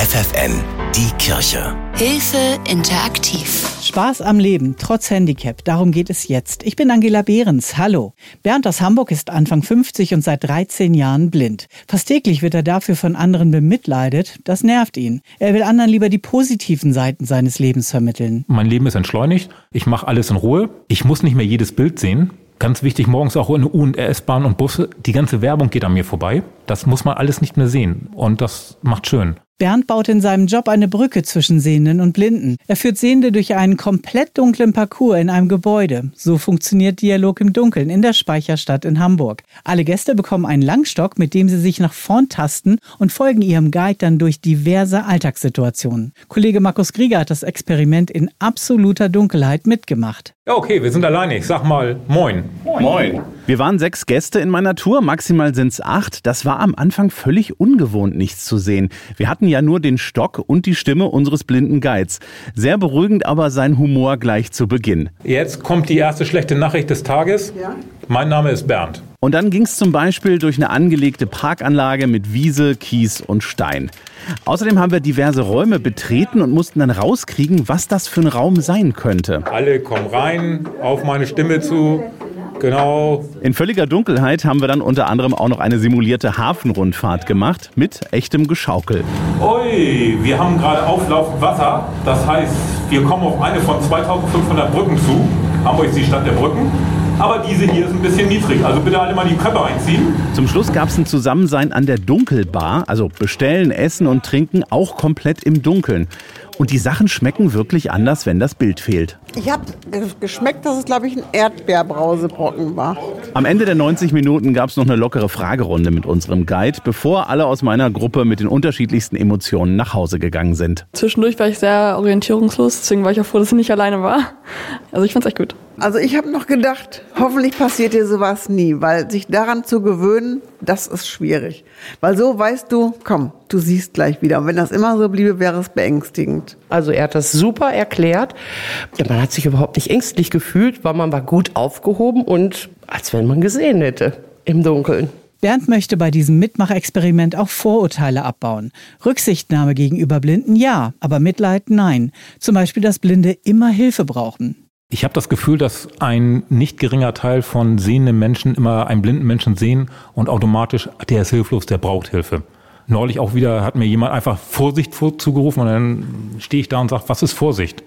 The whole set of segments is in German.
FFN, die Kirche. Hilfe interaktiv. Spaß am Leben, trotz Handicap. Darum geht es jetzt. Ich bin Angela Behrens. Hallo. Bernd aus Hamburg ist Anfang 50 und seit 13 Jahren blind. Fast täglich wird er dafür von anderen bemitleidet. Das nervt ihn. Er will anderen lieber die positiven Seiten seines Lebens vermitteln. Mein Leben ist entschleunigt. Ich mache alles in Ruhe. Ich muss nicht mehr jedes Bild sehen. Ganz wichtig, morgens auch in U- und RS-Bahn und Busse. Die ganze Werbung geht an mir vorbei. Das muss man alles nicht mehr sehen. Und das macht schön. Bernd baut in seinem Job eine Brücke zwischen Sehenden und Blinden. Er führt Sehende durch einen komplett dunklen Parcours in einem Gebäude. So funktioniert Dialog im Dunkeln in der Speicherstadt in Hamburg. Alle Gäste bekommen einen Langstock, mit dem sie sich nach vorn tasten und folgen ihrem Guide dann durch diverse Alltagssituationen. Kollege Markus Krieger hat das Experiment in absoluter Dunkelheit mitgemacht. Ja, okay, wir sind alleine. Ich sag mal Moin. Moin. Wir waren sechs Gäste in meiner Tour, maximal sind es acht. Das war am Anfang völlig ungewohnt, nichts zu sehen. Wir hatten ja nur den Stock und die Stimme unseres blinden Guides. Sehr beruhigend aber sein Humor gleich zu Beginn. Jetzt kommt die erste schlechte Nachricht des Tages. Ja? Mein Name ist Bernd. Und dann ging es zum Beispiel durch eine angelegte Parkanlage mit Wiese, Kies und Stein. Außerdem haben wir diverse Räume betreten und mussten dann rauskriegen, was das für ein Raum sein könnte. Alle kommen rein, auf meine Stimme zu. Genau. In völliger Dunkelheit haben wir dann unter anderem auch noch eine simulierte Hafenrundfahrt gemacht mit echtem Geschaukel. Ui, wir haben gerade auflaufend Wasser. Das heißt, wir kommen auf eine von 2500 Brücken zu. Hamburg ist die Stadt der Brücken. Aber diese hier ist ein bisschen niedrig. Also bitte alle mal die Köpfe einziehen. Zum Schluss gab es ein Zusammensein an der Dunkelbar. Also bestellen, essen und trinken auch komplett im Dunkeln. Und die Sachen schmecken wirklich anders, wenn das Bild fehlt. Ich habe geschmeckt, dass es, glaube ich, ein Erdbeerbrausebrocken war. Am Ende der 90 Minuten gab es noch eine lockere Fragerunde mit unserem Guide, bevor alle aus meiner Gruppe mit den unterschiedlichsten Emotionen nach Hause gegangen sind. Zwischendurch war ich sehr orientierungslos, deswegen war ich auch froh, dass ich nicht alleine war. Also ich fand's echt gut. Also ich habe noch gedacht, hoffentlich passiert dir sowas nie, weil sich daran zu gewöhnen, das ist schwierig. Weil so weißt du, komm, du siehst gleich wieder. Und wenn das immer so bliebe, wäre es beängstigend. Also er hat das super erklärt. Ja, man hat sich überhaupt nicht ängstlich gefühlt, weil man war gut aufgehoben und als wenn man gesehen hätte im Dunkeln. Bernd möchte bei diesem Mitmachexperiment auch Vorurteile abbauen. Rücksichtnahme gegenüber Blinden ja, aber Mitleid nein. Zum Beispiel, dass Blinde immer Hilfe brauchen. Ich habe das Gefühl, dass ein nicht geringer Teil von sehenden Menschen immer einen blinden Menschen sehen und automatisch, der ist hilflos, der braucht Hilfe. Neulich auch wieder hat mir jemand einfach Vorsicht zugerufen und dann stehe ich da und sage, was ist Vorsicht?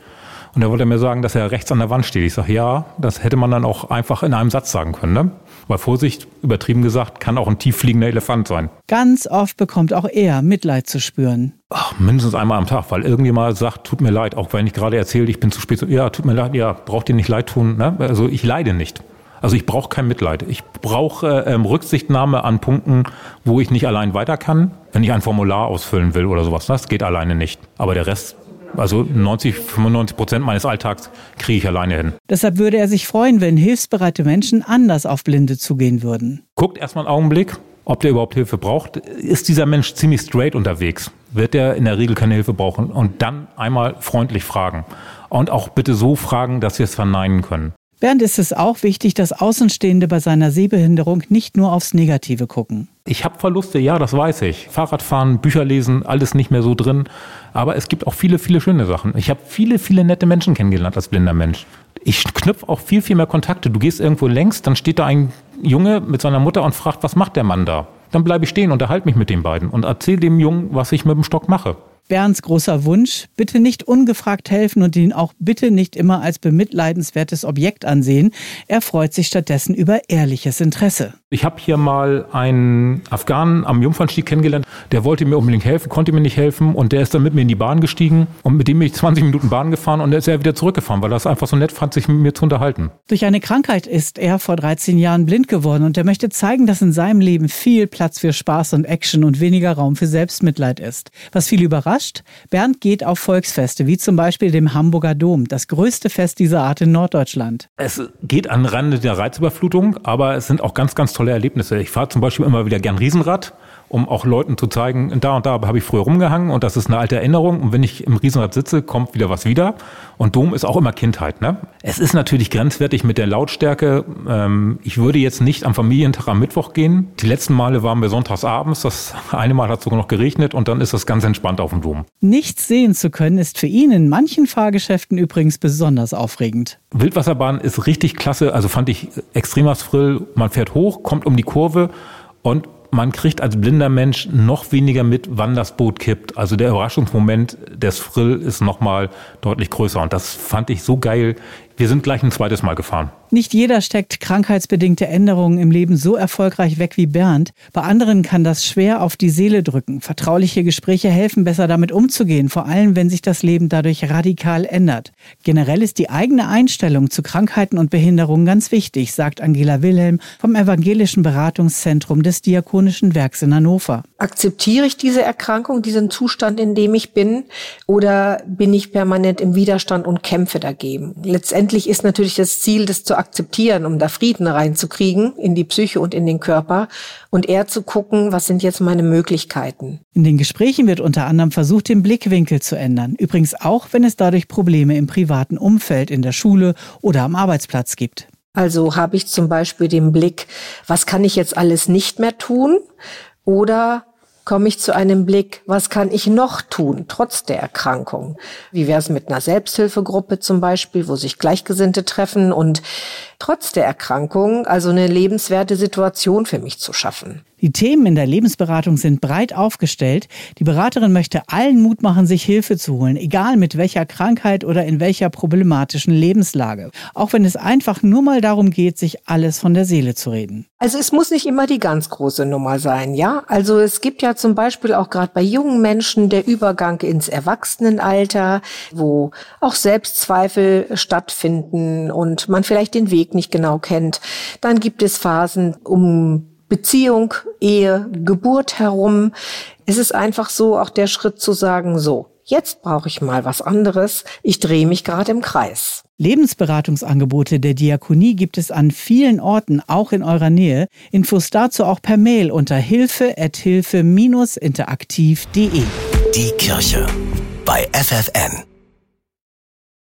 Und er wollte mir sagen, dass er rechts an der Wand steht. Ich sage, ja, das hätte man dann auch einfach in einem Satz sagen können. Ne? Weil Vorsicht, übertrieben gesagt, kann auch ein tieffliegender Elefant sein. Ganz oft bekommt auch er Mitleid zu spüren. Ach, mindestens einmal am Tag, weil irgendjemand sagt, tut mir leid, auch wenn ich gerade erzähle, ich bin zu spät. Ja, tut mir leid, ja, braucht ihr nicht leid tun. Ne? Also ich leide nicht. Also ich brauche kein Mitleid. Ich brauche ähm, Rücksichtnahme an Punkten, wo ich nicht allein weiter kann. Wenn ich ein Formular ausfüllen will oder sowas, das geht alleine nicht. Aber der Rest also 90, 95 Prozent meines Alltags kriege ich alleine hin. Deshalb würde er sich freuen, wenn hilfsbereite Menschen anders auf Blinde zugehen würden. Guckt erstmal einen Augenblick, ob der überhaupt Hilfe braucht. Ist dieser Mensch ziemlich straight unterwegs? Wird er in der Regel keine Hilfe brauchen? Und dann einmal freundlich fragen. Und auch bitte so fragen, dass wir es verneinen können. Bernd ist es auch wichtig, dass Außenstehende bei seiner Sehbehinderung nicht nur aufs Negative gucken. Ich habe Verluste, ja, das weiß ich. Fahrradfahren, Bücher lesen, alles nicht mehr so drin. Aber es gibt auch viele, viele schöne Sachen. Ich habe viele, viele nette Menschen kennengelernt als blinder Mensch. Ich knüpfe auch viel, viel mehr Kontakte. Du gehst irgendwo längs, dann steht da ein Junge mit seiner Mutter und fragt, was macht der Mann da? Dann bleibe ich stehen, unterhalte mich mit den beiden und erzähle dem Jungen, was ich mit dem Stock mache. Bernds großer Wunsch, bitte nicht ungefragt helfen und ihn auch bitte nicht immer als bemitleidenswertes Objekt ansehen. Er freut sich stattdessen über ehrliches Interesse. Ich habe hier mal einen Afghanen am Jungfernstieg kennengelernt, der wollte mir unbedingt helfen, konnte mir nicht helfen und der ist dann mit mir in die Bahn gestiegen und mit dem bin ich 20 Minuten Bahn gefahren und dann ist er wieder zurückgefahren, weil er es einfach so nett fand, sich mit mir zu unterhalten. Durch eine Krankheit ist er vor 13 Jahren blind geworden und er möchte zeigen, dass in seinem Leben viel Platz für Spaß und Action und weniger Raum für Selbstmitleid ist. Was viel überrascht, Bernd geht auf Volksfeste, wie zum Beispiel dem Hamburger Dom, das größte Fest dieser Art in Norddeutschland. Es geht an Rande der Reizüberflutung, aber es sind auch ganz, ganz tolle Erlebnisse. Ich fahre zum Beispiel immer wieder gern Riesenrad um auch Leuten zu zeigen, da und da habe ich früher rumgehangen und das ist eine alte Erinnerung. Und wenn ich im Riesenrad sitze, kommt wieder was wieder. Und Dom ist auch immer Kindheit. Ne? Es ist natürlich grenzwertig mit der Lautstärke. Ähm, ich würde jetzt nicht am Familientag am Mittwoch gehen. Die letzten Male waren wir sonntags abends. Das eine Mal hat sogar noch geregnet und dann ist das ganz entspannt auf dem Dom. Nichts sehen zu können ist für ihn in manchen Fahrgeschäften übrigens besonders aufregend. Wildwasserbahn ist richtig klasse. Also fand ich extremer Thrill. Man fährt hoch, kommt um die Kurve und man kriegt als blinder Mensch noch weniger mit, wann das Boot kippt. Also der Überraschungsmoment des Frill ist nochmal deutlich größer. Und das fand ich so geil. Wir sind gleich ein zweites Mal gefahren. Nicht jeder steckt krankheitsbedingte Änderungen im Leben so erfolgreich weg wie Bernd. Bei anderen kann das schwer auf die Seele drücken. Vertrauliche Gespräche helfen besser damit umzugehen, vor allem wenn sich das Leben dadurch radikal ändert. Generell ist die eigene Einstellung zu Krankheiten und Behinderungen ganz wichtig, sagt Angela Wilhelm vom Evangelischen Beratungszentrum des Diakonischen Werks in Hannover. Akzeptiere ich diese Erkrankung, diesen Zustand, in dem ich bin, oder bin ich permanent im Widerstand und kämpfe dagegen? Letztendlich ist natürlich das Ziel, das zu akzeptieren, um da Frieden reinzukriegen in die Psyche und in den Körper und eher zu gucken, was sind jetzt meine Möglichkeiten. In den Gesprächen wird unter anderem versucht, den Blickwinkel zu ändern. Übrigens auch, wenn es dadurch Probleme im privaten Umfeld, in der Schule oder am Arbeitsplatz gibt. Also habe ich zum Beispiel den Blick, was kann ich jetzt alles nicht mehr tun? Oder komme ich zu einem Blick, was kann ich noch tun, trotz der Erkrankung? Wie wäre es mit einer Selbsthilfegruppe zum Beispiel, wo sich Gleichgesinnte treffen und trotz der Erkrankung also eine lebenswerte Situation für mich zu schaffen? Die Themen in der Lebensberatung sind breit aufgestellt. Die Beraterin möchte allen Mut machen, sich Hilfe zu holen, egal mit welcher Krankheit oder in welcher problematischen Lebenslage. Auch wenn es einfach nur mal darum geht, sich alles von der Seele zu reden. Also es muss nicht immer die ganz große Nummer sein, ja? Also es gibt ja zum Beispiel auch gerade bei jungen Menschen der Übergang ins Erwachsenenalter, wo auch Selbstzweifel stattfinden und man vielleicht den Weg nicht genau kennt. Dann gibt es Phasen um Beziehung, Ehe, Geburt herum. Es ist einfach so auch der Schritt zu sagen, so, jetzt brauche ich mal was anderes. Ich drehe mich gerade im Kreis. Lebensberatungsangebote der Diakonie gibt es an vielen Orten, auch in eurer Nähe. Infos dazu auch per Mail unter hilfe-interaktiv.de. Die Kirche bei FFN.